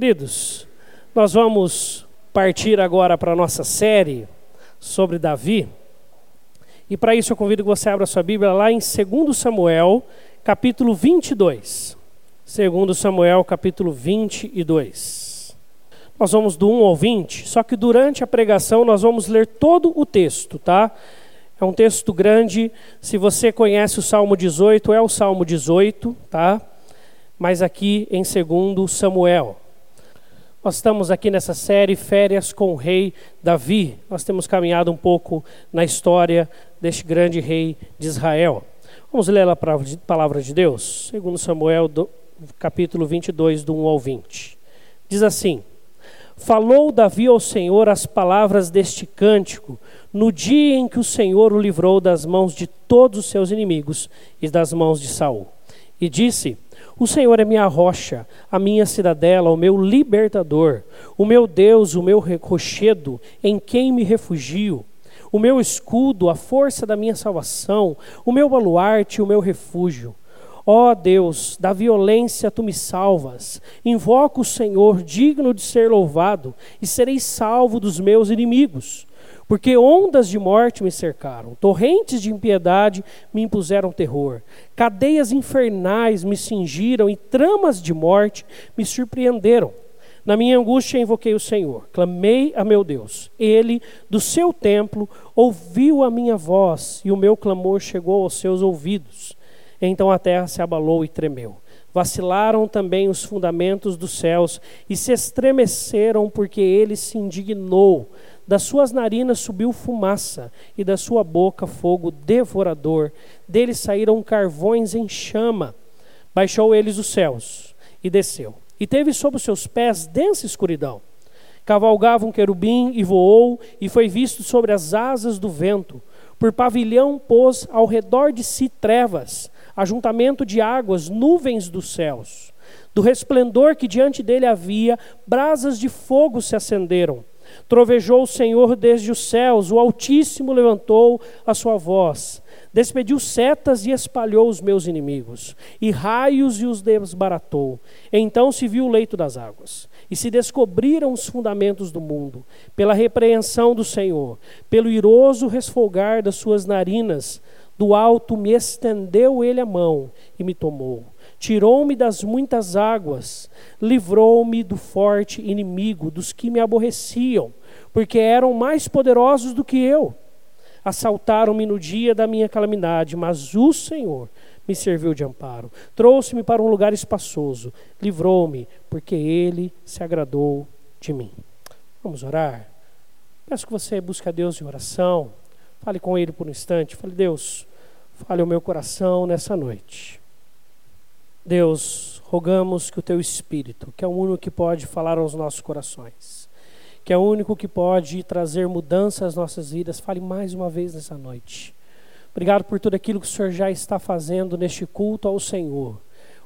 Queridos, nós vamos partir agora para a nossa série sobre Davi. E para isso eu convido que você abra sua Bíblia lá em 2 Samuel, capítulo 22. 2 Samuel, capítulo 22. Nós vamos do 1 ao 20, só que durante a pregação nós vamos ler todo o texto, tá? É um texto grande. Se você conhece o Salmo 18, é o Salmo 18, tá? Mas aqui em 2 Samuel. Nós estamos aqui nessa série Férias com o Rei Davi. Nós temos caminhado um pouco na história deste grande rei de Israel. Vamos ler a palavra de Deus, segundo Samuel, do, capítulo 22, do 1 ao 20. Diz assim: Falou Davi ao Senhor as palavras deste cântico, no dia em que o Senhor o livrou das mãos de todos os seus inimigos e das mãos de Saul. E disse: O Senhor é minha rocha, a minha cidadela, o meu libertador, o meu Deus, o meu rochedo, em quem me refugio, o meu escudo, a força da minha salvação, o meu baluarte, o meu refúgio. Ó oh Deus, da violência tu me salvas. Invoco o Senhor, digno de ser louvado, e serei salvo dos meus inimigos. Porque ondas de morte me cercaram, torrentes de impiedade me impuseram terror, cadeias infernais me cingiram e tramas de morte me surpreenderam. Na minha angústia invoquei o Senhor, clamei a meu Deus. Ele, do seu templo, ouviu a minha voz e o meu clamor chegou aos seus ouvidos. Então a terra se abalou e tremeu. Vacilaram também os fundamentos dos céus e se estremeceram porque ele se indignou. Das suas narinas subiu fumaça, e da sua boca fogo devorador. Dele saíram carvões em chama. Baixou eles os céus e desceu. E teve sob os seus pés densa escuridão. Cavalgava um querubim e voou, e foi visto sobre as asas do vento. Por pavilhão pôs ao redor de si trevas, ajuntamento de águas, nuvens dos céus. Do resplendor que diante dele havia, brasas de fogo se acenderam. Trovejou o Senhor desde os céus, o Altíssimo levantou a sua voz. Despediu setas e espalhou os meus inimigos, e raios e os desbaratou. Então se viu o leito das águas, e se descobriram os fundamentos do mundo, pela repreensão do Senhor, pelo iroso resfolgar das suas narinas. Do alto me estendeu ele a mão e me tomou tirou-me das muitas águas, livrou-me do forte inimigo, dos que me aborreciam, porque eram mais poderosos do que eu. Assaltaram-me no dia da minha calamidade, mas o Senhor me serviu de amparo. Trouxe-me para um lugar espaçoso, livrou-me, porque ele se agradou de mim. Vamos orar? Peço que você busque a Deus em oração. Fale com Ele por um instante. Fale, Deus, fale o meu coração nessa noite. Deus, rogamos que o teu Espírito, que é o único que pode falar aos nossos corações, que é o único que pode trazer mudança às nossas vidas, fale mais uma vez nessa noite. Obrigado por tudo aquilo que o Senhor já está fazendo neste culto ao Senhor.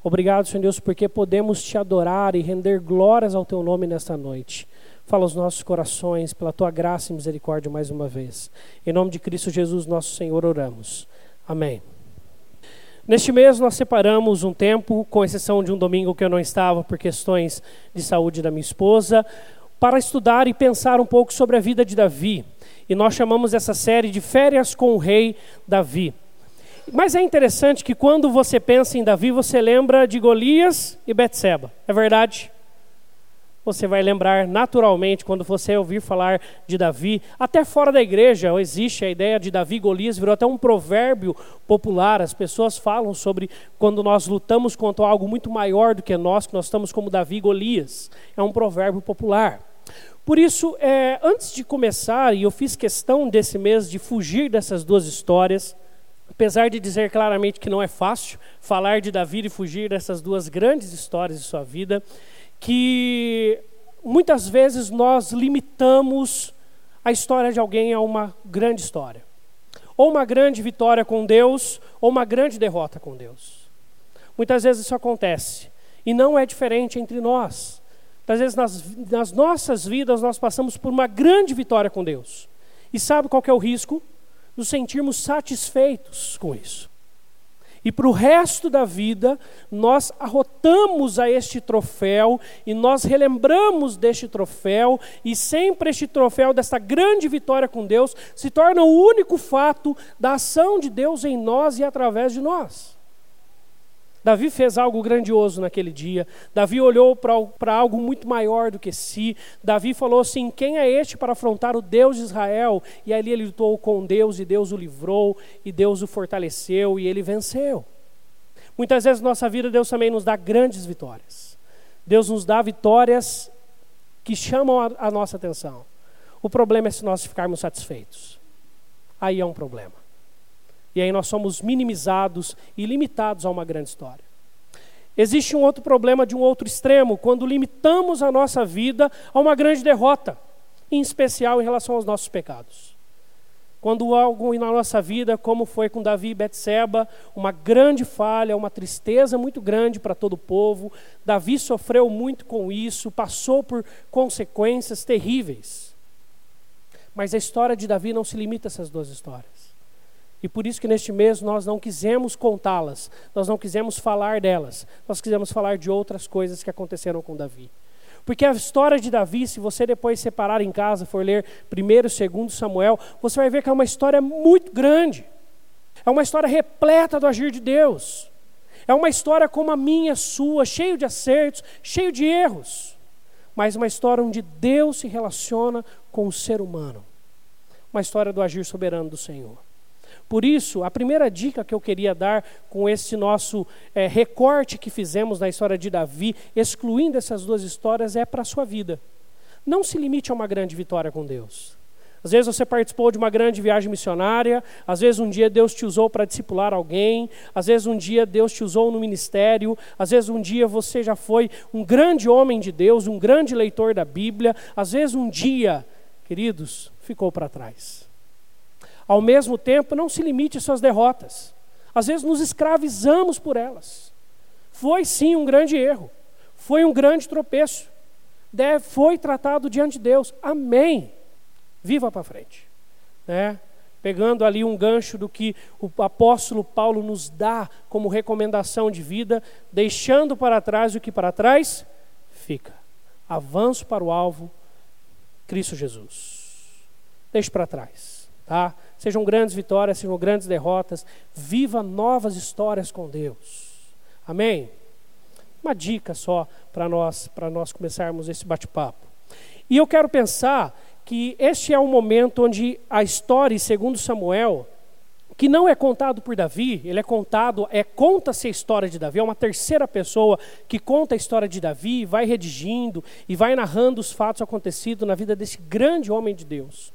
Obrigado, Senhor Deus, porque podemos te adorar e render glórias ao teu nome nesta noite. Fala aos nossos corações, pela tua graça e misericórdia mais uma vez. Em nome de Cristo Jesus, nosso Senhor, oramos. Amém. Neste mês nós separamos um tempo, com exceção de um domingo que eu não estava por questões de saúde da minha esposa, para estudar e pensar um pouco sobre a vida de Davi. E nós chamamos essa série de Férias com o Rei Davi. Mas é interessante que quando você pensa em Davi, você lembra de Golias e Betseba. É verdade? Você vai lembrar naturalmente quando você ouvir falar de Davi. Até fora da igreja existe a ideia de Davi Golias, virou até um provérbio popular. As pessoas falam sobre quando nós lutamos contra algo muito maior do que nós, que nós estamos como Davi Golias. É um provérbio popular. Por isso, é, antes de começar, e eu fiz questão desse mês de fugir dessas duas histórias, apesar de dizer claramente que não é fácil falar de Davi e fugir dessas duas grandes histórias de sua vida que muitas vezes nós limitamos a história de alguém a uma grande história. Ou uma grande vitória com Deus, ou uma grande derrota com Deus. Muitas vezes isso acontece. E não é diferente entre nós. Muitas vezes nas, nas nossas vidas nós passamos por uma grande vitória com Deus. E sabe qual é o risco? Nos sentirmos satisfeitos com isso. E para o resto da vida, nós arrotamos a este troféu e nós relembramos deste troféu, e sempre este troféu, desta grande vitória com Deus, se torna o único fato da ação de Deus em nós e através de nós. Davi fez algo grandioso naquele dia. Davi olhou para algo muito maior do que si. Davi falou assim: Quem é este para afrontar o Deus de Israel? E ali ele lutou com Deus, e Deus o livrou, e Deus o fortaleceu, e ele venceu. Muitas vezes na nossa vida, Deus também nos dá grandes vitórias. Deus nos dá vitórias que chamam a, nossa atenção. O problema é se nós ficarmos satisfeitos. Aí é um problema. E aí nós somos minimizados e limitados a uma grande história. Existe um outro problema de um outro extremo, quando limitamos a nossa vida a uma grande derrota, em especial em relação aos nossos pecados. Quando algo na nossa vida, como foi com Davi e Betseba, uma grande falha, uma tristeza muito grande para todo o povo, Davi sofreu muito com isso, passou por consequências terríveis. Mas a história de Davi não se limita a essas duas histórias. E por isso que neste mês nós não quisemos contá-las, nós não quisemos falar delas, nós quisemos falar de outras coisas que aconteceram com Davi. Porque a história de Davi, se você depois separar em casa, for ler primeiro, segundo Samuel, você vai ver que é uma história muito grande. É uma história repleta do agir de Deus. É uma história como a minha, sua, cheio de acertos, cheio de erros. Mas uma história onde Deus se relaciona com o ser humano. Uma história do agir soberano do Senhor. Por isso, a primeira dica que eu queria dar com esse nosso é, recorte que fizemos na história de Davi, excluindo essas duas histórias, é para a sua vida. Não se limite a uma grande vitória com Deus. Às vezes você participou de uma grande viagem missionária, às vezes um dia Deus te usou para discipular alguém, às vezes um dia Deus te usou no ministério, às vezes um dia você já foi um grande homem de Deus, um grande leitor da Bíblia, às vezes um dia, queridos, ficou para trás. Ao mesmo tempo, não se limite às suas derrotas. Às vezes nos escravizamos por elas. Foi sim um grande erro. Foi um grande tropeço. Deve, foi tratado diante de Deus. Amém. Viva para frente. Né? Pegando ali um gancho do que o apóstolo Paulo nos dá como recomendação de vida, deixando para trás o que para trás fica. Avanço para o alvo, Cristo Jesus. Deixe para trás, tá? Sejam grandes vitórias, sejam grandes derrotas. Viva novas histórias com Deus. Amém? Uma dica só para nós, para nós começarmos esse bate-papo. E eu quero pensar que este é um momento onde a história, segundo Samuel, que não é contado por Davi, ele é contado, é conta-se a história de Davi, é uma terceira pessoa que conta a história de Davi, vai redigindo e vai narrando os fatos acontecidos na vida desse grande homem de Deus.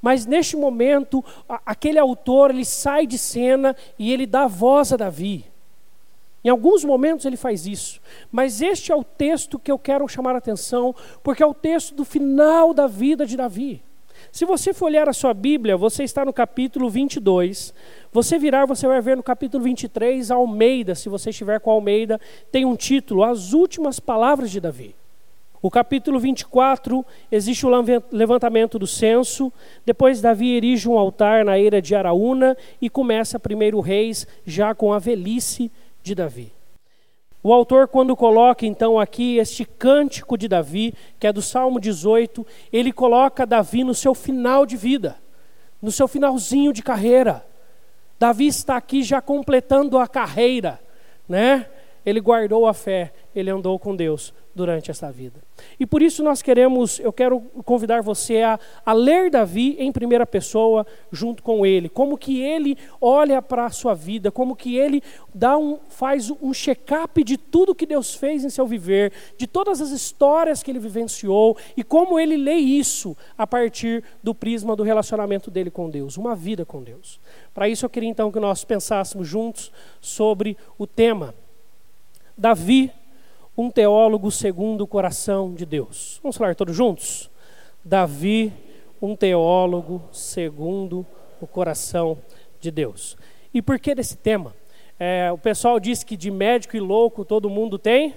Mas neste momento, aquele autor, ele sai de cena e ele dá voz a Davi. Em alguns momentos ele faz isso, mas este é o texto que eu quero chamar a atenção, porque é o texto do final da vida de Davi. Se você for olhar a sua Bíblia, você está no capítulo 22. Você virar, você vai ver no capítulo 23, Almeida, se você estiver com Almeida, tem um título, As Últimas Palavras de Davi. O capítulo 24, existe o levantamento do censo. Depois, Davi erige um altar na eira de Araúna e começa primeiro Reis, já com a velhice de Davi. O autor, quando coloca então aqui este cântico de Davi, que é do Salmo 18, ele coloca Davi no seu final de vida, no seu finalzinho de carreira. Davi está aqui já completando a carreira, né? Ele guardou a fé, ele andou com Deus durante essa vida. E por isso nós queremos, eu quero convidar você a, a ler Davi em primeira pessoa junto com ele, como que ele olha para a sua vida, como que ele dá um, faz um check-up de tudo que Deus fez em seu viver, de todas as histórias que ele vivenciou e como ele lê isso a partir do prisma do relacionamento dele com Deus, uma vida com Deus. Para isso eu queria então que nós pensássemos juntos sobre o tema Davi um teólogo segundo o coração de Deus. Vamos falar todos juntos? Davi, um teólogo segundo o coração de Deus. E por que desse tema? É, o pessoal diz que de médico e louco todo mundo tem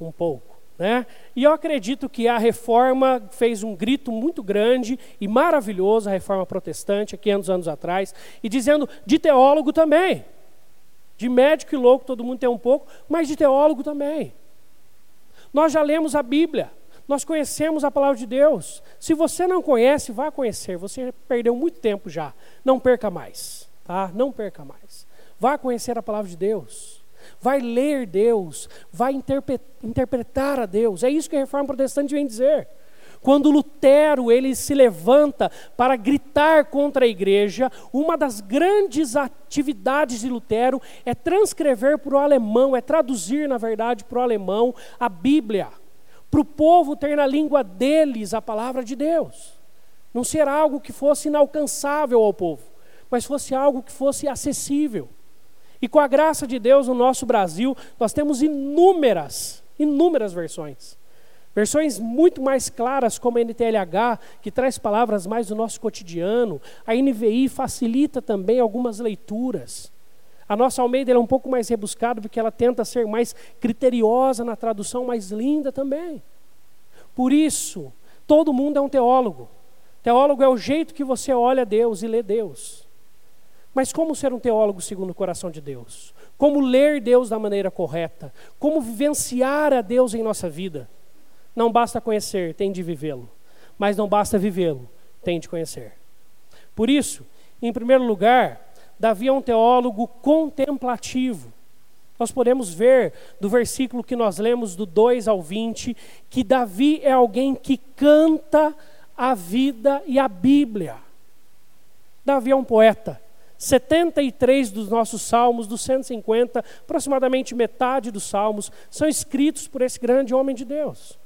um pouco. Né? E eu acredito que a reforma fez um grito muito grande e maravilhoso, a reforma protestante, há 500 anos atrás, e dizendo de teólogo também. De médico e louco todo mundo tem um pouco, mas de teólogo também. Nós já lemos a Bíblia, nós conhecemos a palavra de Deus. Se você não conhece, vá conhecer. Você perdeu muito tempo já. Não perca mais, tá? Não perca mais. Vá conhecer a palavra de Deus. Vai ler Deus, vai interpretar a Deus. É isso que a reforma protestante vem dizer. Quando Lutero ele se levanta para gritar contra a igreja, uma das grandes atividades de Lutero é transcrever para o alemão, é traduzir, na verdade, para o alemão a Bíblia, para o povo ter na língua deles a palavra de Deus. Não ser algo que fosse inalcançável ao povo, mas fosse algo que fosse acessível. E com a graça de Deus, no nosso Brasil, nós temos inúmeras, inúmeras versões. Versões muito mais claras, como a NTLH, que traz palavras mais do nosso cotidiano. A NVI facilita também algumas leituras. A nossa Almeida é um pouco mais rebuscada, porque ela tenta ser mais criteriosa na tradução, mais linda também. Por isso, todo mundo é um teólogo. Teólogo é o jeito que você olha Deus e lê Deus. Mas como ser um teólogo segundo o coração de Deus? Como ler Deus da maneira correta? Como vivenciar a Deus em nossa vida? Não basta conhecer, tem de vivê-lo. Mas não basta vivê-lo, tem de conhecer. Por isso, em primeiro lugar, Davi é um teólogo contemplativo. Nós podemos ver do versículo que nós lemos, do 2 ao 20, que Davi é alguém que canta a vida e a Bíblia. Davi é um poeta. 73 dos nossos salmos, dos 150, aproximadamente metade dos salmos, são escritos por esse grande homem de Deus.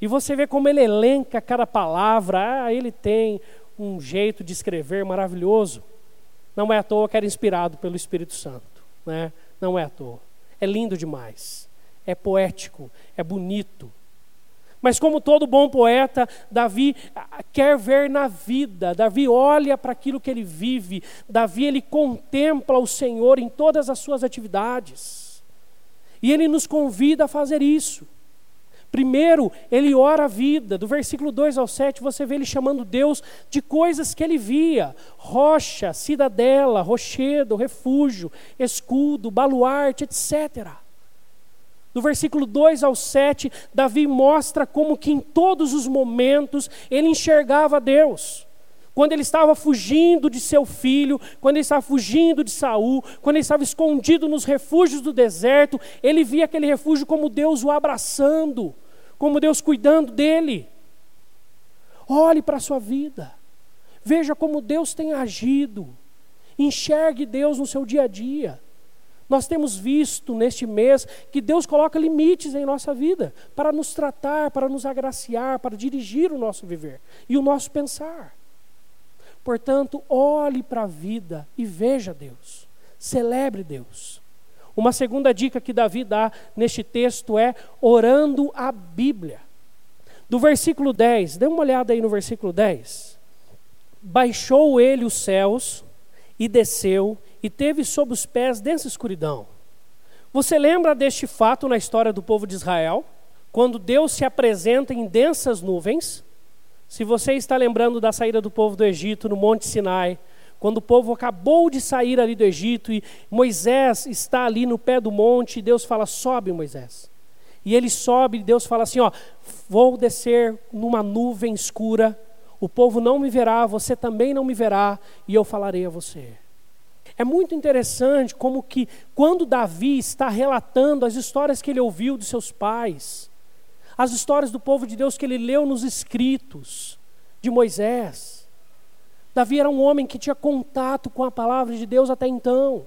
E você vê como ele elenca cada palavra, ah, ele tem um jeito de escrever maravilhoso. Não é à toa que era inspirado pelo Espírito Santo, né? Não é à toa. É lindo demais. É poético, é bonito. Mas como todo bom poeta, Davi ah, quer ver na vida, Davi olha para aquilo que ele vive, Davi ele contempla o Senhor em todas as suas atividades. E ele nos convida a fazer isso. Primeiro, ele ora a vida. Do versículo 2 ao 7, você vê ele chamando Deus de coisas que ele via: rocha, cidadela, rochedo, refúgio, escudo, baluarte, etc. Do versículo 2 ao 7, Davi mostra como que em todos os momentos ele enxergava Deus. Quando ele estava fugindo de seu filho, quando ele estava fugindo de Saul, quando ele estava escondido nos refúgios do deserto, ele via aquele refúgio como Deus o abraçando, como Deus cuidando dele. Olhe para a sua vida. Veja como Deus tem agido. Enxergue Deus no seu dia a dia. Nós temos visto neste mês que Deus coloca limites em nossa vida para nos tratar, para nos agraciar, para dirigir o nosso viver e o nosso pensar. Portanto, olhe para a vida e veja Deus. Celebre Deus. Uma segunda dica que Davi dá neste texto é orando a Bíblia. Do versículo 10, dê uma olhada aí no versículo 10. Baixou ele os céus e desceu e teve sob os pés densa escuridão. Você lembra deste fato na história do povo de Israel? Quando Deus se apresenta em densas nuvens se você está lembrando da saída do povo do Egito no Monte Sinai, quando o povo acabou de sair ali do Egito e Moisés está ali no pé do monte, e Deus fala: sobe, Moisés. E ele sobe, e Deus fala assim: ó, vou descer numa nuvem escura, o povo não me verá, você também não me verá, e eu falarei a você. É muito interessante como que quando Davi está relatando as histórias que ele ouviu dos seus pais, as histórias do povo de Deus que ele leu nos escritos de Moisés. Davi era um homem que tinha contato com a palavra de Deus até então,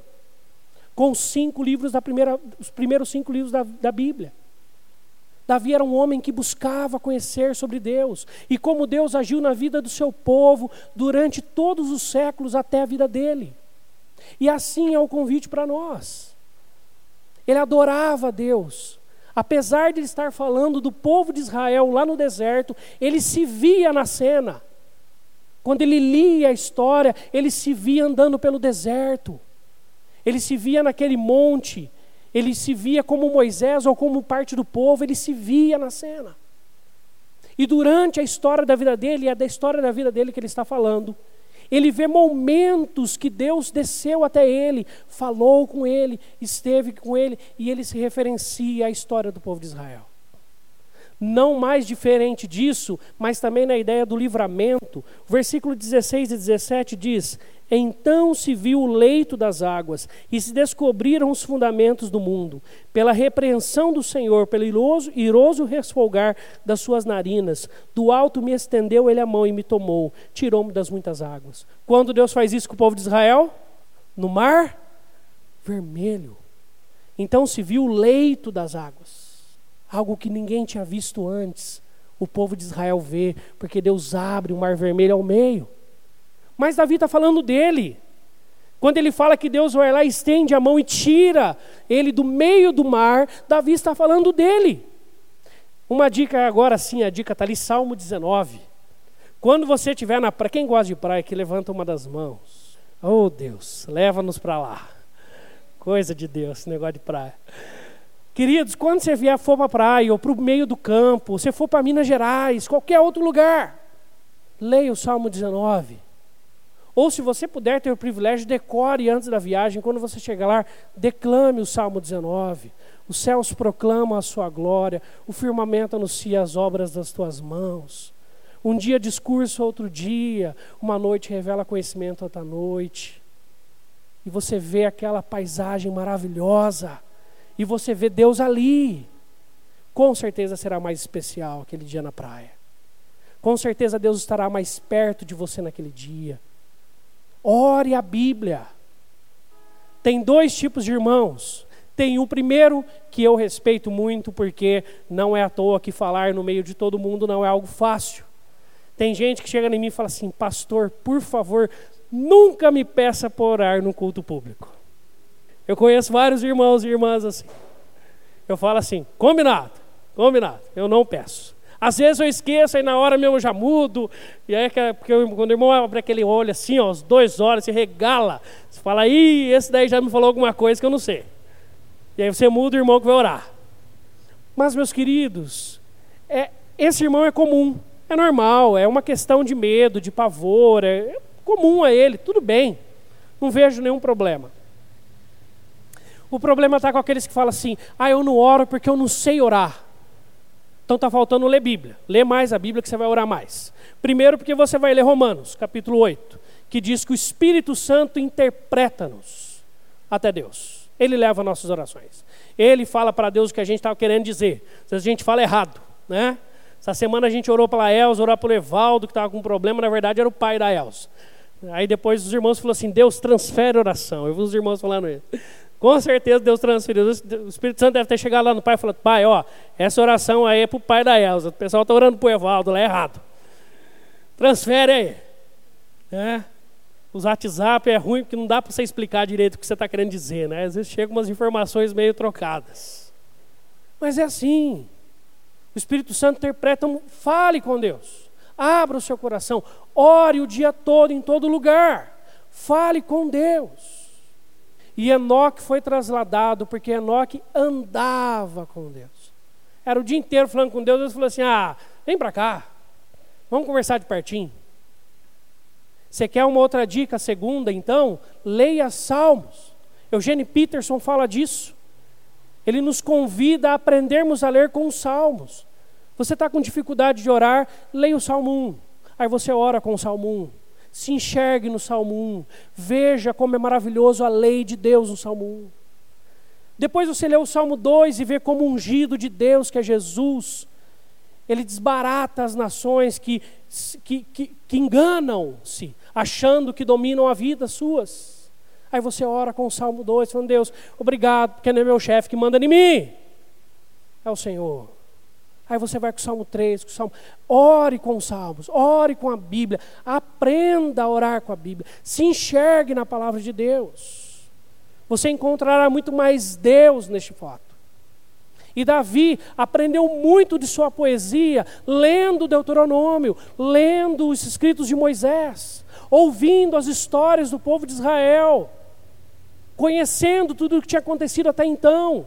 com os cinco livros da primeira, os primeiros cinco livros da, da Bíblia. Davi era um homem que buscava conhecer sobre Deus e como Deus agiu na vida do seu povo durante todos os séculos até a vida dele. E assim é o convite para nós. Ele adorava Deus, Apesar de ele estar falando do povo de Israel lá no deserto, ele se via na cena. Quando ele lia a história, ele se via andando pelo deserto. Ele se via naquele monte. Ele se via como Moisés ou como parte do povo, ele se via na cena. E durante a história da vida dele, é da história da vida dele que ele está falando, Ele vê momentos que Deus desceu até ele, falou com ele, esteve com ele, e ele se referencia à história do povo de Israel. Não mais diferente disso, mas também na ideia do livramento. O versículo 16 e 17 diz: Então se viu o leito das águas, e se descobriram os fundamentos do mundo. Pela repreensão do Senhor, pelo iroso, iroso resfolgar das suas narinas, do alto me estendeu ele a mão e me tomou, tirou-me das muitas águas. Quando Deus faz isso com o povo de Israel? No mar vermelho. Então se viu o leito das águas algo que ninguém tinha visto antes. O povo de Israel vê, porque Deus abre o mar vermelho ao meio. Mas Davi está falando dele. Quando ele fala que Deus vai lá, estende a mão e tira ele do meio do mar, Davi está falando dele. Uma dica agora sim, a dica está ali, Salmo 19. Quando você estiver na praia, quem gosta de praia, que levanta uma das mãos. Oh Deus, leva-nos para lá. Coisa de Deus, esse negócio de praia. Queridos, quando você vier for para a praia ou para o meio do campo, você for para Minas Gerais, qualquer outro lugar, leia o Salmo 19. Ou se você puder ter o privilégio, decore antes da viagem, quando você chegar lá, declame o Salmo 19. Os céus proclamam a sua glória, o firmamento anuncia as obras das tuas mãos. Um dia discurso, outro dia, uma noite revela conhecimento, outra noite. E você vê aquela paisagem maravilhosa e você vê Deus ali, com certeza será mais especial aquele dia na praia. Com certeza Deus estará mais perto de você naquele dia. Ore a Bíblia. Tem dois tipos de irmãos. Tem o primeiro que eu respeito muito, porque não é à toa que falar no meio de todo mundo não é algo fácil. Tem gente que chega em mim e fala assim: Pastor, por favor, nunca me peça por orar no culto público. Eu conheço vários irmãos e irmãs assim. Eu falo assim, combinado, combinado, eu não peço. Às vezes eu esqueço, aí na hora mesmo eu já mudo. E aí, porque eu, quando o irmão abre aquele olho assim, ó, os dois olhos, se regala. Você fala, ih, esse daí já me falou alguma coisa que eu não sei. E aí você muda o irmão que vai orar. Mas, meus queridos, é, esse irmão é comum, é normal, é uma questão de medo, de pavor, é comum a ele, tudo bem. Não vejo nenhum problema. O problema está com aqueles que falam assim: ah, eu não oro porque eu não sei orar. Então está faltando ler Bíblia. Lê mais a Bíblia que você vai orar mais. Primeiro, porque você vai ler Romanos, capítulo 8, que diz que o Espírito Santo interpreta-nos até Deus. Ele leva nossas orações. Ele fala para Deus o que a gente estava querendo dizer. Se a gente fala errado, né? Essa semana a gente orou pela Elza, orou pelo Evaldo, que estava com um problema, na verdade era o pai da Elza. Aí depois os irmãos falaram assim: Deus transfere oração. Eu vi os irmãos falando isso. Com certeza Deus transferiu. O Espírito Santo deve ter chegado lá no pai e falado: Pai, ó, essa oração aí é para o pai da Elza. O pessoal está orando para o Evaldo lá é errado. Transfere aí. É. Os WhatsApp é ruim porque não dá para você explicar direito o que você está querendo dizer, né? Às vezes chegam umas informações meio trocadas. Mas é assim. O Espírito Santo interpreta, fale com Deus. Abra o seu coração. Ore o dia todo, em todo lugar. Fale com Deus. E Enoque foi trasladado porque Enoque andava com Deus. Era o dia inteiro falando com Deus. Deus falou assim: Ah, vem para cá, vamos conversar de pertinho. Você quer uma outra dica, segunda, então? Leia Salmos. Eugênio Peterson fala disso. Ele nos convida a aprendermos a ler com os Salmos. Você está com dificuldade de orar, leia o Salmo 1. Aí você ora com o Salmo 1 se enxergue no Salmo 1. Veja como é maravilhoso a lei de Deus no Salmo 1. Depois você lê o Salmo 2 e vê como ungido de Deus, que é Jesus, ele desbarata as nações que, que, que, que enganam-se, achando que dominam a vida suas. Aí você ora com o Salmo 2, falando, Deus, obrigado, porque não é meu chefe que manda em mim, é o Senhor. Aí você vai com o Salmo 3, com o Salmo. Ore com os salmos, ore com a Bíblia, aprenda a orar com a Bíblia, se enxergue na palavra de Deus. Você encontrará muito mais Deus neste fato. E Davi aprendeu muito de sua poesia, lendo Deuteronômio, lendo os escritos de Moisés, ouvindo as histórias do povo de Israel, conhecendo tudo o que tinha acontecido até então.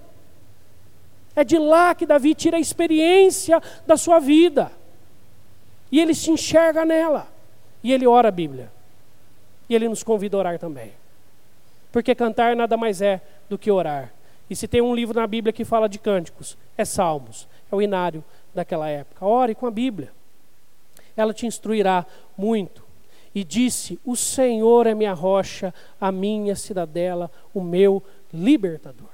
É de lá que Davi tira a experiência da sua vida. E ele se enxerga nela. E ele ora a Bíblia. E ele nos convida a orar também. Porque cantar nada mais é do que orar. E se tem um livro na Bíblia que fala de cânticos, é Salmos, é o inário daquela época. Ore com a Bíblia. Ela te instruirá muito. E disse: O Senhor é minha rocha, a minha cidadela, o meu libertador.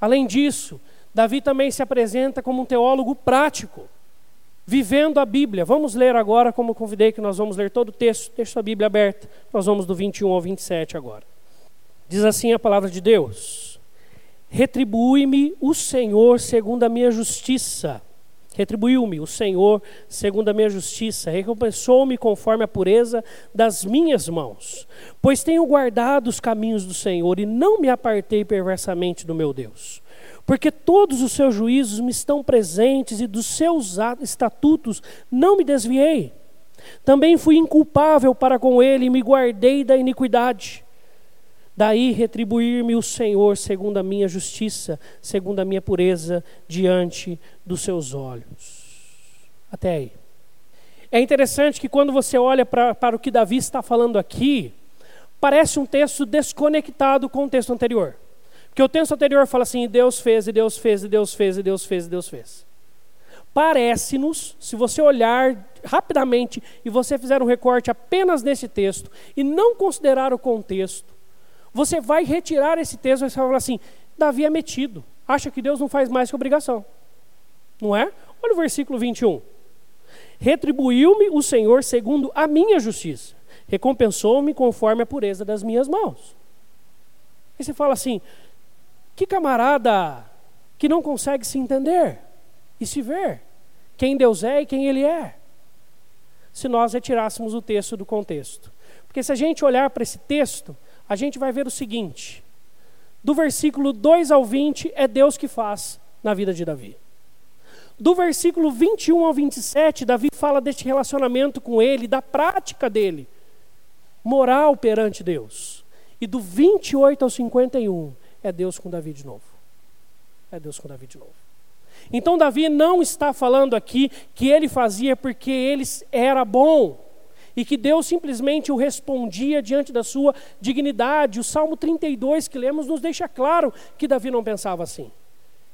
Além disso, Davi também se apresenta como um teólogo prático, vivendo a Bíblia. Vamos ler agora, como convidei que nós vamos ler todo o texto, deixa a Bíblia aberta. Nós vamos do 21 ao 27 agora. Diz assim a palavra de Deus: Retribui-me o Senhor segundo a minha justiça. Retribuiu-me o Senhor segundo a minha justiça, recompensou-me conforme a pureza das minhas mãos. Pois tenho guardado os caminhos do Senhor e não me apartei perversamente do meu Deus. Porque todos os seus juízos me estão presentes e dos seus estatutos não me desviei. Também fui inculpável para com ele e me guardei da iniquidade. Daí retribuir-me o Senhor segundo a minha justiça, segundo a minha pureza diante dos seus olhos. Até aí. É interessante que quando você olha pra, para o que Davi está falando aqui, parece um texto desconectado com o texto anterior. Porque o texto anterior fala assim: Deus fez, e Deus fez, e Deus fez, e Deus fez, e Deus fez. Parece-nos, se você olhar rapidamente e você fizer um recorte apenas nesse texto e não considerar o contexto, você vai retirar esse texto e vai falar assim: Davi é metido, acha que Deus não faz mais que obrigação. Não é? Olha o versículo 21. Retribuiu-me o Senhor segundo a minha justiça, recompensou-me conforme a pureza das minhas mãos. E você fala assim: que camarada que não consegue se entender e se ver quem Deus é e quem Ele é. Se nós retirássemos o texto do contexto. Porque se a gente olhar para esse texto, a gente vai ver o seguinte: do versículo 2 ao 20 é Deus que faz na vida de Davi. Do versículo 21 ao 27, Davi fala deste relacionamento com ele, da prática dele, moral perante Deus. E do 28 ao 51, é Deus com Davi de novo. É Deus com Davi de novo. Então, Davi não está falando aqui que ele fazia porque ele era bom e que Deus simplesmente o respondia diante da sua dignidade. O Salmo 32 que lemos nos deixa claro que Davi não pensava assim.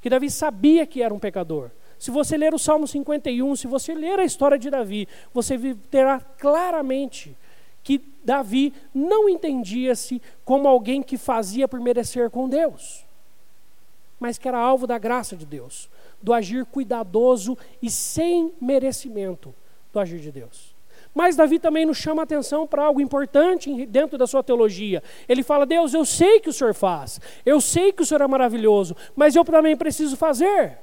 Que Davi sabia que era um pecador. Se você ler o Salmo 51, se você ler a história de Davi, você terá claramente que Davi não entendia-se como alguém que fazia por merecer com Deus, mas que era alvo da graça de Deus, do agir cuidadoso e sem merecimento do agir de Deus. Mas Davi também nos chama a atenção para algo importante dentro da sua teologia. Ele fala: Deus, eu sei que o Senhor faz, eu sei que o Senhor é maravilhoso, mas eu também preciso fazer.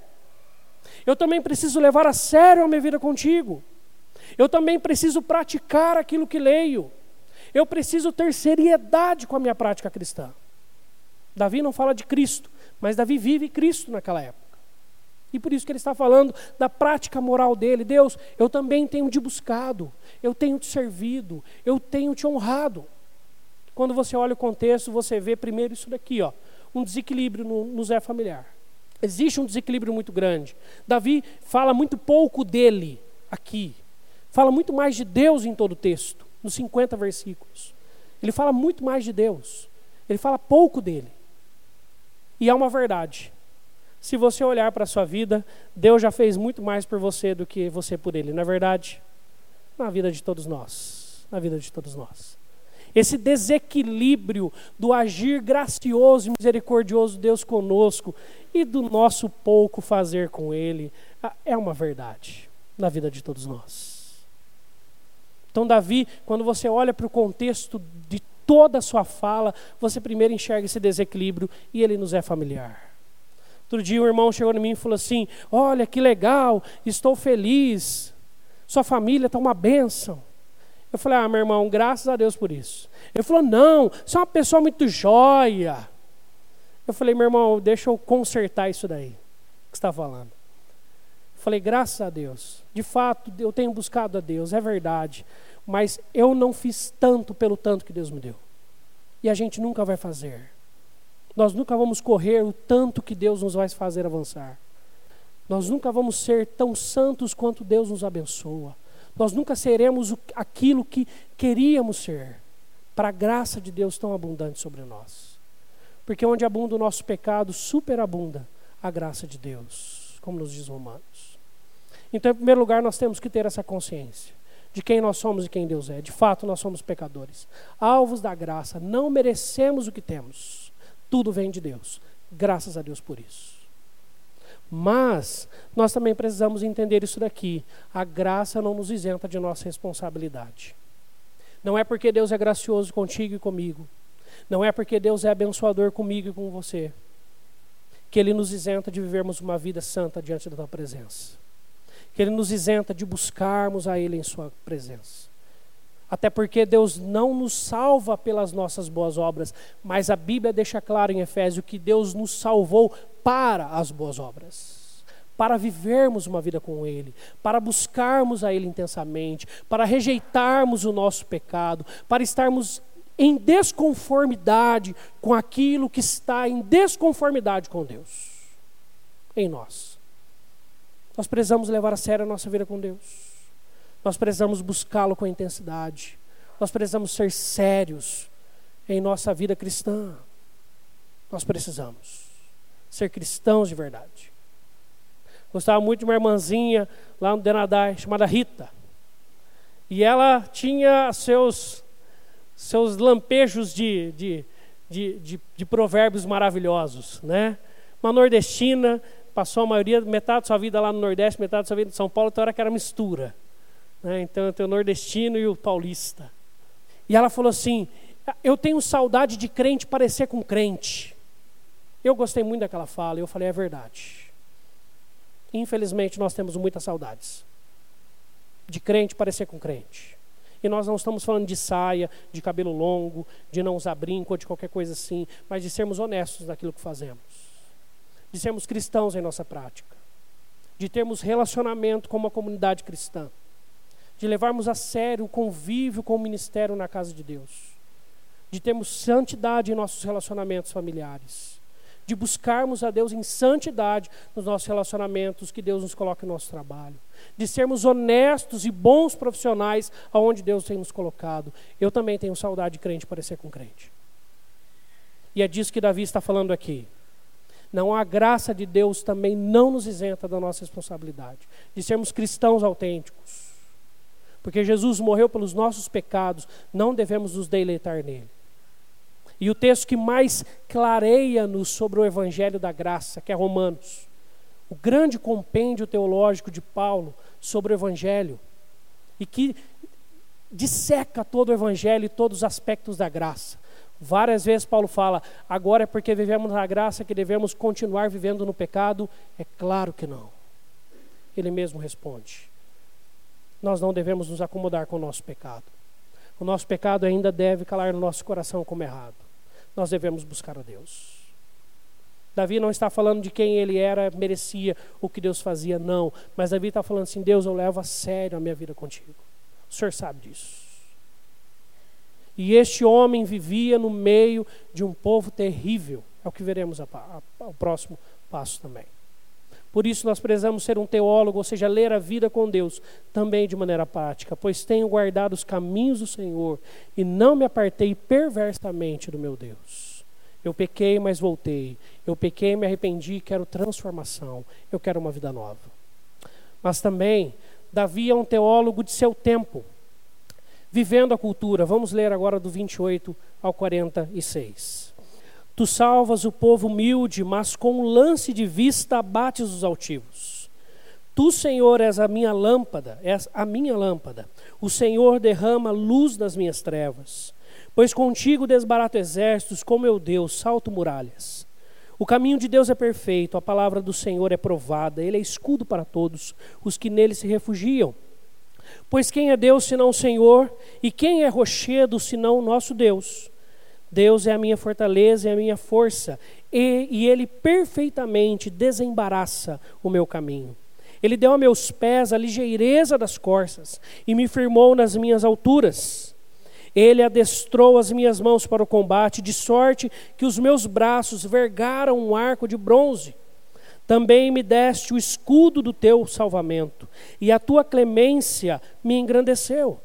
Eu também preciso levar a sério a minha vida contigo. Eu também preciso praticar aquilo que leio. Eu preciso ter seriedade com a minha prática cristã. Davi não fala de Cristo, mas Davi vive Cristo naquela época. E por isso que ele está falando da prática moral dele. Deus, eu também tenho te buscado, eu tenho te servido, eu tenho te honrado. Quando você olha o contexto, você vê primeiro isso daqui, ó, um desequilíbrio no, no Zé familiar. Existe um desequilíbrio muito grande. Davi fala muito pouco dele aqui. Fala muito mais de Deus em todo o texto, nos 50 versículos. Ele fala muito mais de Deus. Ele fala pouco dele. E é uma verdade. Se você olhar para a sua vida, Deus já fez muito mais por você do que você por Ele, não é verdade? Na vida de todos nós. Na vida de todos nós. Esse desequilíbrio do agir gracioso e misericordioso de Deus conosco e do nosso pouco fazer com Ele é uma verdade na vida de todos nós. Então, Davi, quando você olha para o contexto de toda a sua fala, você primeiro enxerga esse desequilíbrio e ele nos é familiar. Outro dia um irmão chegou em mim e falou assim: Olha que legal, estou feliz, sua família está uma bênção. Eu falei: Ah, meu irmão, graças a Deus por isso. Ele falou: Não, você é uma pessoa muito jóia. Eu falei: Meu irmão, deixa eu consertar isso daí que está falando. Falei: Graças a Deus, de fato, eu tenho buscado a Deus, é verdade, mas eu não fiz tanto pelo tanto que Deus me deu. E a gente nunca vai fazer. Nós nunca vamos correr o tanto que Deus nos vai fazer avançar. Nós nunca vamos ser tão santos quanto Deus nos abençoa. Nós nunca seremos aquilo que queríamos ser. para a graça de Deus tão abundante sobre nós. Porque onde abunda o nosso pecado, superabunda a graça de Deus, como nos diz Romanos. Então, em primeiro lugar, nós temos que ter essa consciência de quem nós somos e quem Deus é. De fato, nós somos pecadores, alvos da graça, não merecemos o que temos. Tudo vem de Deus. Graças a Deus por isso. Mas nós também precisamos entender isso daqui. A graça não nos isenta de nossa responsabilidade. Não é porque Deus é gracioso contigo e comigo. Não é porque Deus é abençoador comigo e com você. Que Ele nos isenta de vivermos uma vida santa diante da Tua presença. Que Ele nos isenta de buscarmos a Ele em Sua presença. Até porque Deus não nos salva pelas nossas boas obras, mas a Bíblia deixa claro em Efésio que Deus nos salvou para as boas obras, para vivermos uma vida com Ele, para buscarmos a Ele intensamente, para rejeitarmos o nosso pecado, para estarmos em desconformidade com aquilo que está em desconformidade com Deus, em nós. Nós precisamos levar a sério a nossa vida com Deus. Nós precisamos buscá-lo com intensidade. Nós precisamos ser sérios em nossa vida cristã. Nós precisamos ser cristãos de verdade. Gostava muito de uma irmãzinha lá no Denadai, chamada Rita. E ela tinha seus, seus lampejos de, de, de, de, de provérbios maravilhosos. Né? Uma nordestina, passou a maioria, metade da sua vida lá no Nordeste, metade da sua vida em São Paulo, então era que era mistura. Né? Então tem o nordestino e o paulista. E ela falou assim: Eu tenho saudade de crente parecer com crente. Eu gostei muito daquela fala eu falei: É verdade. Infelizmente nós temos muitas saudades de crente parecer com crente. E nós não estamos falando de saia, de cabelo longo, de não usar brinco ou de qualquer coisa assim, mas de sermos honestos naquilo que fazemos, de sermos cristãos em nossa prática, de termos relacionamento com uma comunidade cristã de levarmos a sério o convívio com o ministério na casa de Deus, de termos santidade em nossos relacionamentos familiares, de buscarmos a Deus em santidade nos nossos relacionamentos que Deus nos coloca no nosso trabalho, de sermos honestos e bons profissionais aonde Deus tem nos colocado. Eu também tenho saudade de crente parecer com crente. E é disso que Davi está falando aqui. Não a graça de Deus também não nos isenta da nossa responsabilidade de sermos cristãos autênticos porque Jesus morreu pelos nossos pecados, não devemos nos deleitar nele. E o texto que mais clareia-nos sobre o Evangelho da Graça, que é Romanos, o grande compêndio teológico de Paulo sobre o Evangelho, e que disseca todo o Evangelho e todos os aspectos da graça. Várias vezes Paulo fala, agora é porque vivemos na graça que devemos continuar vivendo no pecado? É claro que não. Ele mesmo responde nós não devemos nos acomodar com o nosso pecado. O nosso pecado ainda deve calar no nosso coração como errado. Nós devemos buscar a Deus. Davi não está falando de quem ele era, merecia o que Deus fazia, não. Mas Davi está falando assim: Deus, eu levo a sério a minha vida contigo. O Senhor sabe disso. E este homem vivia no meio de um povo terrível. É o que veremos ao próximo passo também. Por isso nós precisamos ser um teólogo, ou seja, ler a vida com Deus também de maneira prática, pois tenho guardado os caminhos do Senhor e não me apartei perversamente do meu Deus. Eu pequei, mas voltei. Eu pequei, me arrependi, quero transformação. Eu quero uma vida nova. Mas também, Davi é um teólogo de seu tempo, vivendo a cultura. Vamos ler agora do 28 ao 46. Tu salvas o povo humilde, mas com um lance de vista abates os altivos. Tu, Senhor, és a minha lâmpada, és a minha lâmpada. O Senhor derrama luz nas minhas trevas. Pois contigo desbarato exércitos, com meu Deus, salto muralhas. O caminho de Deus é perfeito, a palavra do Senhor é provada, ele é escudo para todos os que nele se refugiam. Pois quem é Deus senão o Senhor, e quem é rochedo senão o nosso Deus? Deus é a minha fortaleza e a minha força, e, e Ele perfeitamente desembaraça o meu caminho. Ele deu a meus pés a ligeireza das corças e me firmou nas minhas alturas. Ele adestrou as minhas mãos para o combate, de sorte que os meus braços vergaram um arco de bronze. Também me deste o escudo do teu salvamento, e a tua clemência me engrandeceu.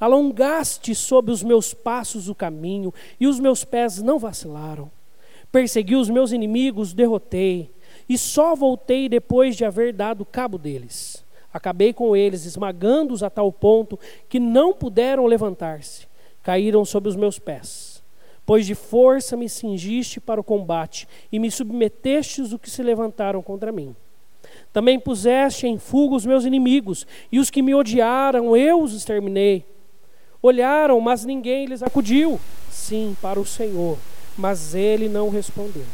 Alongaste sob os meus passos o caminho, e os meus pés não vacilaram. Persegui os meus inimigos, derrotei, e só voltei depois de haver dado cabo deles. Acabei com eles, esmagando-os a tal ponto que não puderam levantar-se. Caíram sob os meus pés. Pois de força me cingiste para o combate, e me submeteste os que se levantaram contra mim. Também puseste em fuga os meus inimigos, e os que me odiaram, eu os exterminei. Olharam, mas ninguém lhes acudiu. Sim, para o Senhor, mas ele não respondeu.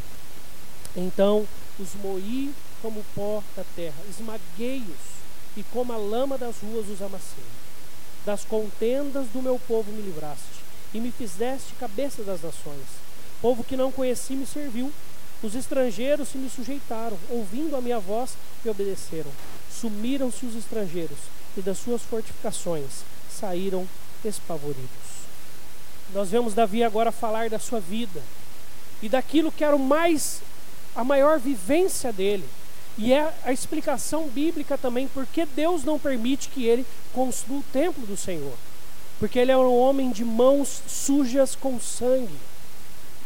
Então os moí como pó da terra, esmaguei-os, e como a lama das ruas os amassei. Das contendas do meu povo me livraste, e me fizeste cabeça das nações. Povo que não conheci me serviu, os estrangeiros se me sujeitaram, ouvindo a minha voz, me obedeceram. Sumiram-se os estrangeiros, e das suas fortificações saíram espavoridos. Nós vemos Davi agora falar da sua vida e daquilo que era o mais a maior vivência dele. E é a explicação bíblica também porque Deus não permite que ele construa o templo do Senhor. Porque ele é um homem de mãos sujas com sangue.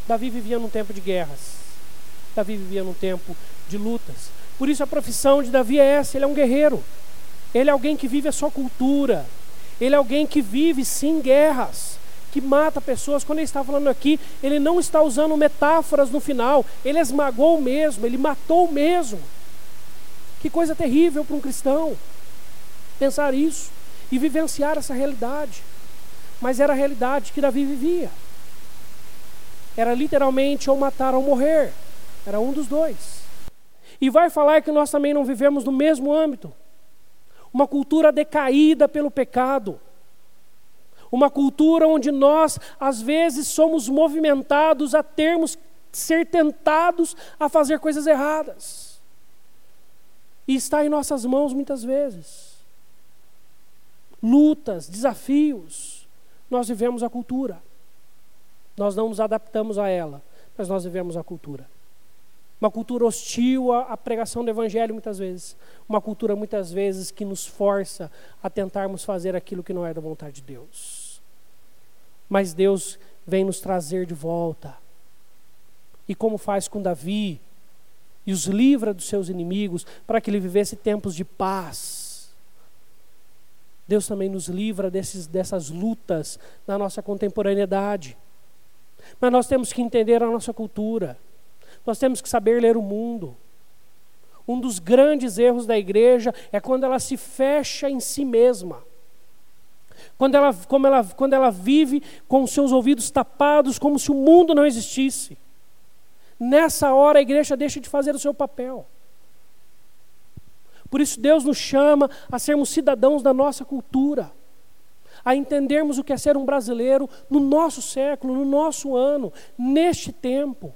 Davi vivia num tempo de guerras. Davi vivia num tempo de lutas. Por isso a profissão de Davi é essa: ele é um guerreiro. Ele é alguém que vive a sua cultura. Ele é alguém que vive sim guerras, que mata pessoas. Quando ele está falando aqui, ele não está usando metáforas no final. Ele esmagou mesmo, ele matou mesmo. Que coisa terrível para um cristão pensar isso e vivenciar essa realidade. Mas era a realidade que Davi vivia. Era literalmente ou matar ou morrer. Era um dos dois. E vai falar que nós também não vivemos no mesmo âmbito. Uma cultura decaída pelo pecado. Uma cultura onde nós, às vezes, somos movimentados a termos ser tentados a fazer coisas erradas. E está em nossas mãos muitas vezes. Lutas, desafios. Nós vivemos a cultura. Nós não nos adaptamos a ela, mas nós vivemos a cultura. Uma cultura hostil à, pregação do Evangelho, muitas vezes. Uma cultura, muitas vezes, que nos força a tentarmos fazer aquilo que não é da vontade de Deus. Mas Deus vem nos trazer de volta. E como faz com Davi, e os livra dos seus inimigos, para que ele vivesse tempos de paz. Deus também nos livra desses, dessas lutas na nossa contemporaneidade. Mas nós temos que entender a nossa cultura. Nós temos que saber ler o mundo. Um dos grandes erros da igreja é quando ela se fecha em si mesma. Quando ela, como ela, quando ela vive com seus ouvidos tapados, como se o mundo não existisse. Nessa hora a igreja deixa de fazer o seu papel. Por isso Deus nos chama a sermos cidadãos da nossa cultura, a entendermos o que é ser um brasileiro no nosso século, no nosso ano, neste tempo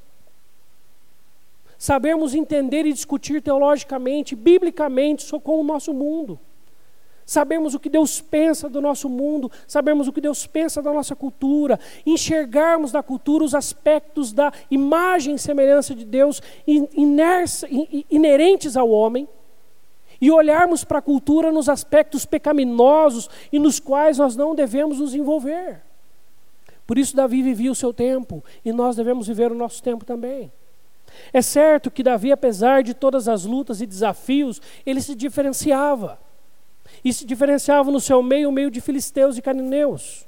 sabermos entender e discutir teologicamente, biblicamente com o nosso mundo. Sabermos o que Deus pensa do nosso mundo, sabermos o que Deus pensa da nossa cultura, enxergarmos na cultura os aspectos da imagem e semelhança de Deus inerentes ao homem, e olharmos para a cultura nos aspectos pecaminosos e nos quais nós não devemos nos envolver. Por isso, Davi vivia o seu tempo, e nós devemos viver o nosso tempo também. É certo que Davi, apesar de todas as lutas e desafios, ele se diferenciava. E se diferenciava no seu meio, o meio de filisteus e cananeus.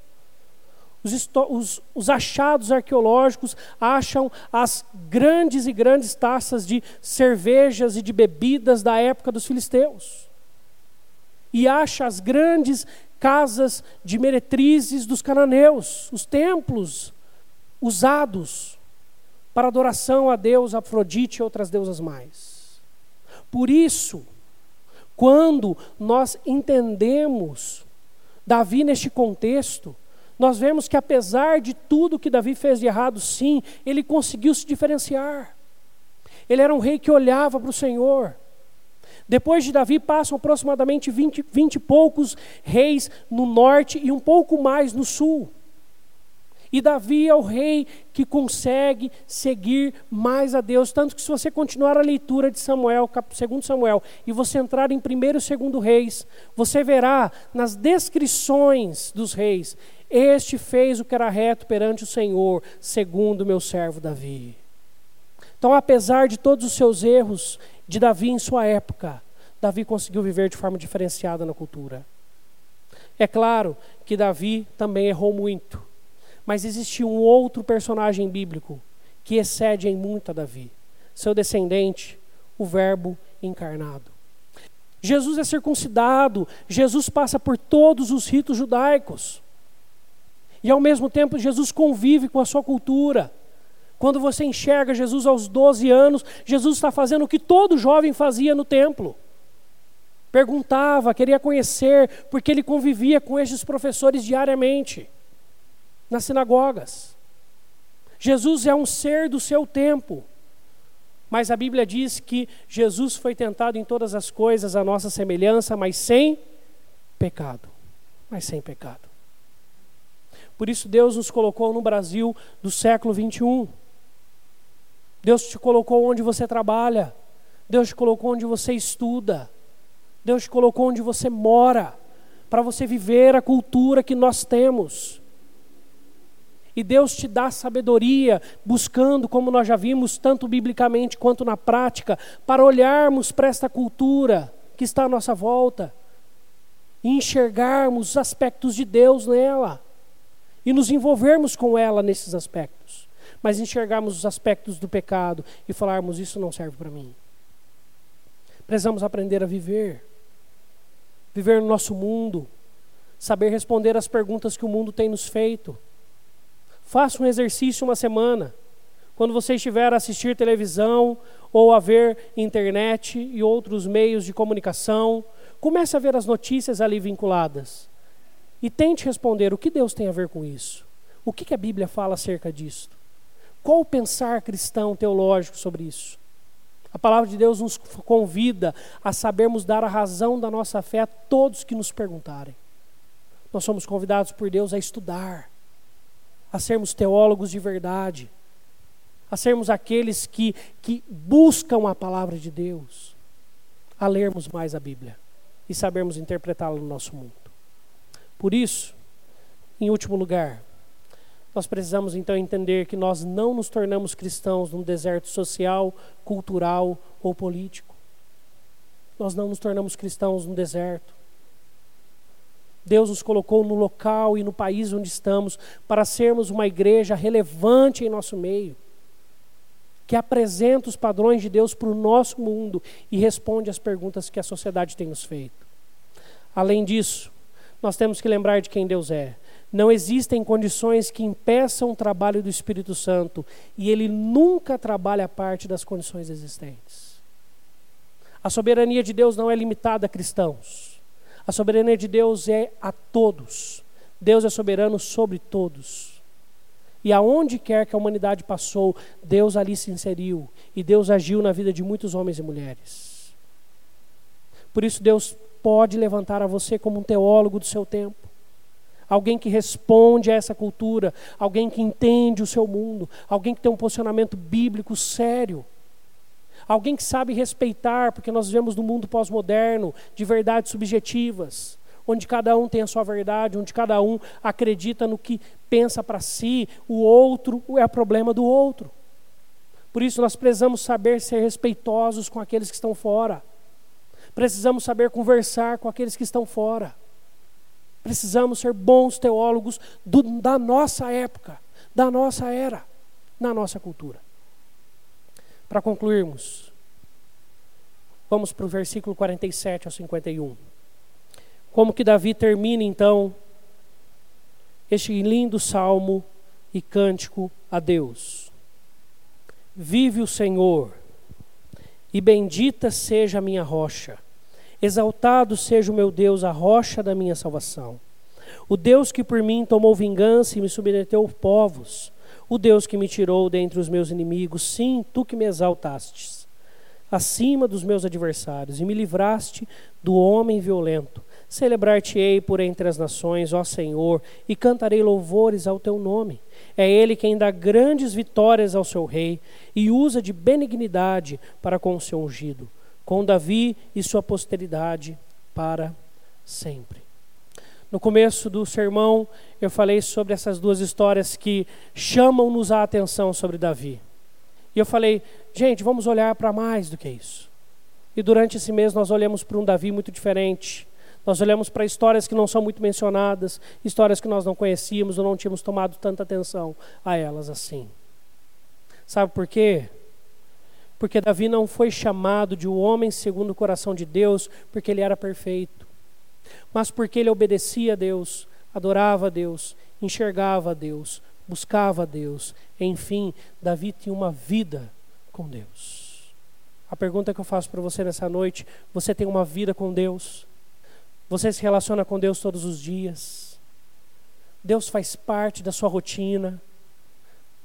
Os, os, os, achados arqueológicos acham as grandes e grandes taças de cervejas e de bebidas da época dos filisteus. E acha as grandes casas de meretrizes dos cananeus, os templos usados para adoração a Deus, Afrodite e outras deusas mais. Por isso, quando nós entendemos Davi neste contexto, nós vemos que apesar de tudo que Davi fez de errado, sim, ele conseguiu se diferenciar. Ele era um rei que olhava para o Senhor. Depois de Davi passam aproximadamente 20, 20 e poucos reis no norte e um pouco mais no sul. E Davi é o rei que consegue seguir mais a Deus. Tanto que, se você continuar a leitura de Samuel, segundo Samuel, e você entrar em 1 e 2 Reis, você verá nas descrições dos reis: Este fez o que era reto perante o Senhor, segundo meu servo Davi. Então, apesar de todos os seus erros de Davi em sua época, Davi conseguiu viver de forma diferenciada na cultura. É claro que Davi também errou muito, mas existe um outro personagem bíblico que excede em muito a Davi, seu descendente, o Verbo encarnado. Jesus é circuncidado, Jesus passa por todos os ritos judaicos. E ao mesmo tempo, Jesus convive com a sua cultura. Quando você enxerga Jesus aos 12 anos, Jesus está fazendo o que todo jovem fazia no templo perguntava, queria conhecer, porque ele convivia com esses professores diariamente, nas sinagogas. Jesus é um ser do seu tempo, mas a Bíblia diz que Jesus foi tentado em todas as coisas, a nossa semelhança, mas sem pecado. Mas sem pecado. Por isso Deus nos colocou no Brasil do século 21. Deus te colocou onde você trabalha. Deus te colocou onde você estuda. Deus te colocou onde você mora, para você viver a cultura que nós temos. E Deus te dá sabedoria, buscando, como nós já vimos, tanto biblicamente quanto na prática, para olharmos para esta cultura que está à nossa volta e enxergarmos os aspectos de Deus nela e nos envolvermos com ela nesses aspectos, mas enxergarmos os aspectos do pecado e falarmos: Isso não serve para mim. Precisamos aprender a viver viver no nosso mundo, saber responder às perguntas que o mundo tem nos feito. Faça um exercício uma semana. Quando você estiver a assistir televisão ou a ver internet e outros meios de comunicação, comece a ver as notícias ali vinculadas. E tente responder o que Deus tem a ver com isso. O que, que a Bíblia fala acerca disso? Qual o pensar cristão teológico sobre isso? A palavra de Deus nos convida a sabermos dar a razão da nossa fé a todos que nos perguntarem. Nós somos convidados por Deus a estudar, a sermos teólogos de verdade, a sermos aqueles que, que buscam a palavra de Deus, a lermos mais a Bíblia e sabermos interpretá-la no nosso mundo. Por isso, em último lugar, nós precisamos então entender que nós não nos tornamos cristãos num deserto social, cultural ou político. Nós não nos tornamos cristãos num deserto. Deus nos colocou no local e no país onde estamos para sermos uma igreja relevante em nosso meio, que apresenta os padrões de Deus para o nosso mundo e responde às perguntas que a sociedade tem nos feito. Além disso, nós temos que lembrar de quem Deus é. Não existem condições que impeçam o trabalho do Espírito Santo e ele nunca trabalha a parte das condições existentes. A soberania de Deus não é limitada a cristãos. A soberania de Deus é a todos. Deus é soberano sobre todos. E aonde quer que a humanidade passou, Deus ali se inseriu e Deus agiu na vida de muitos homens e mulheres. Por isso Deus pode levantar a você como um teólogo do seu tempo alguém que responde a essa cultura, alguém que entende o seu mundo, alguém que tem um posicionamento bíblico sério, alguém que sabe respeitar, porque nós vivemos num mundo pós-moderno de verdades subjetivas, onde cada um tem a sua verdade, onde cada um acredita no que pensa para si, o outro é problema do outro. Por isso nós precisamos saber ser respeitosos com aqueles que estão fora. Precisamos saber conversar com aqueles que estão fora. Precisamos ser bons teólogos do, da nossa época, da nossa era, na nossa cultura. Para concluirmos, vamos para o versículo 47 ao 51. Como que Davi termina então este lindo salmo e cântico a Deus. Vive o Senhor, e bendita seja a minha rocha Exaltado seja o meu Deus, a rocha da minha salvação. O Deus que por mim tomou vingança e me submeteu povos. O Deus que me tirou dentre os meus inimigos. Sim, tu que me exaltastes acima dos meus adversários e me livraste do homem violento. Celebrar-te-ei por entre as nações, ó Senhor, e cantarei louvores ao teu nome. É ele quem dá grandes vitórias ao seu rei e usa de benignidade para com o seu ungido, com Davi e sua posteridade para sempre. No começo do sermão, eu falei sobre essas duas histórias que chamam-nos a atenção sobre Davi. E eu falei, gente, vamos olhar para mais do que isso. E durante esse mês nós olhamos para um Davi muito diferente nós olhamos para histórias que não são muito mencionadas, histórias que nós não conhecíamos ou não tínhamos tomado tanta atenção a elas assim. Sabe por quê? Porque Davi não foi chamado de um homem segundo o coração de Deus porque ele era perfeito, mas porque ele obedecia a Deus, adorava a Deus, enxergava a Deus, buscava a Deus. Enfim, Davi tinha uma vida com Deus. A pergunta que eu faço para você nessa noite: você tem uma vida com Deus? Você se relaciona com Deus todos os dias. Deus faz parte da sua rotina.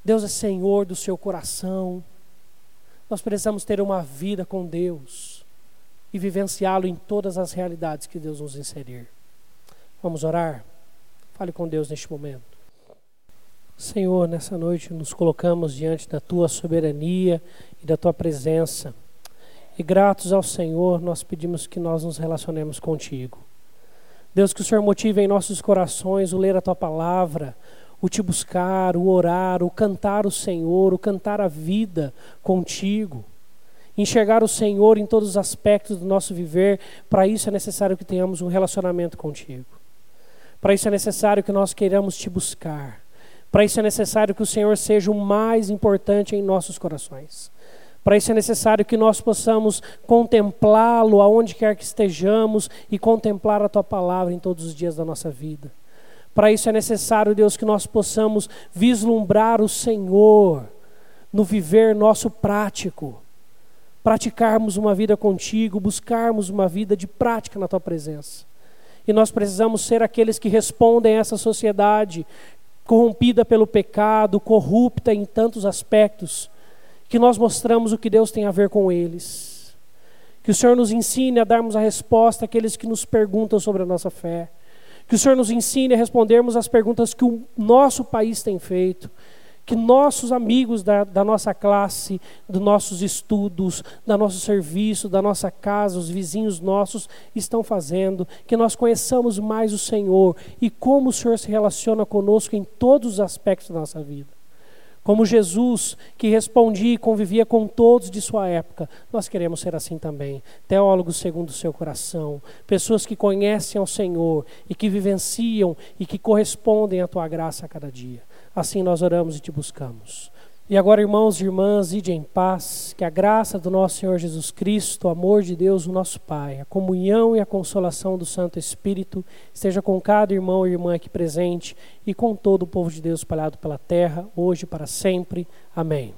Deus é Senhor do seu coração. Nós precisamos ter uma vida com Deus e vivenciá-lo em todas as realidades que Deus nos inserir. Vamos orar? Fale com Deus neste momento. Senhor, nessa noite nos colocamos diante da tua soberania e da tua presença. E gratos ao Senhor, nós pedimos que nós nos relacionemos contigo. Deus, que o Senhor motive em nossos corações o ler a tua palavra, o te buscar, o orar, o cantar o Senhor, o cantar a vida contigo. Enxergar o Senhor em todos os aspectos do nosso viver, para isso é necessário que tenhamos um relacionamento contigo. Para isso é necessário que nós queiramos te buscar. Para isso é necessário que o Senhor seja o mais importante em nossos corações. Para isso é necessário que nós possamos contemplá-lo aonde quer que estejamos e contemplar a tua palavra em todos os dias da nossa vida. Para isso é necessário, Deus, que nós possamos vislumbrar o Senhor no viver nosso prático, praticarmos uma vida contigo, buscarmos uma vida de prática na tua presença. E nós precisamos ser aqueles que respondem a essa sociedade corrompida pelo pecado, corrupta em tantos aspectos que nós mostramos o que Deus tem a ver com eles. Que o Senhor nos ensine a darmos a resposta àqueles que nos perguntam sobre a nossa fé. Que o Senhor nos ensine a respondermos as perguntas que o nosso país tem feito. Que nossos amigos da, da nossa classe, dos nossos estudos, do nosso serviço, da nossa casa, os vizinhos nossos estão fazendo. Que nós conheçamos mais o Senhor e como o Senhor se relaciona conosco em todos os aspectos da nossa vida. Como Jesus, que respondia e convivia com todos de sua época, nós queremos ser assim também. Teólogos segundo o seu coração, pessoas que conhecem ao Senhor e que vivenciam e que correspondem à tua graça a cada dia. Assim nós oramos e te buscamos. E agora, irmãos e irmãs, ide em paz, que a graça do nosso Senhor Jesus Cristo, o amor de Deus, o nosso Pai, a comunhão e a consolação do Santo Espírito esteja com cada irmão e irmã aqui presente e com todo o povo de Deus espalhado pela terra, hoje e para sempre. Amém.